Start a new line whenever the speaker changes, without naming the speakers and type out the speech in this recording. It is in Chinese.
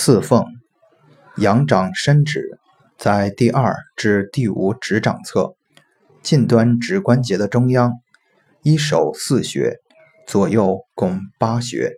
四凤，阳掌伸指在第二至第五指掌侧，近端指关节的中央，一手四穴，左右共八穴。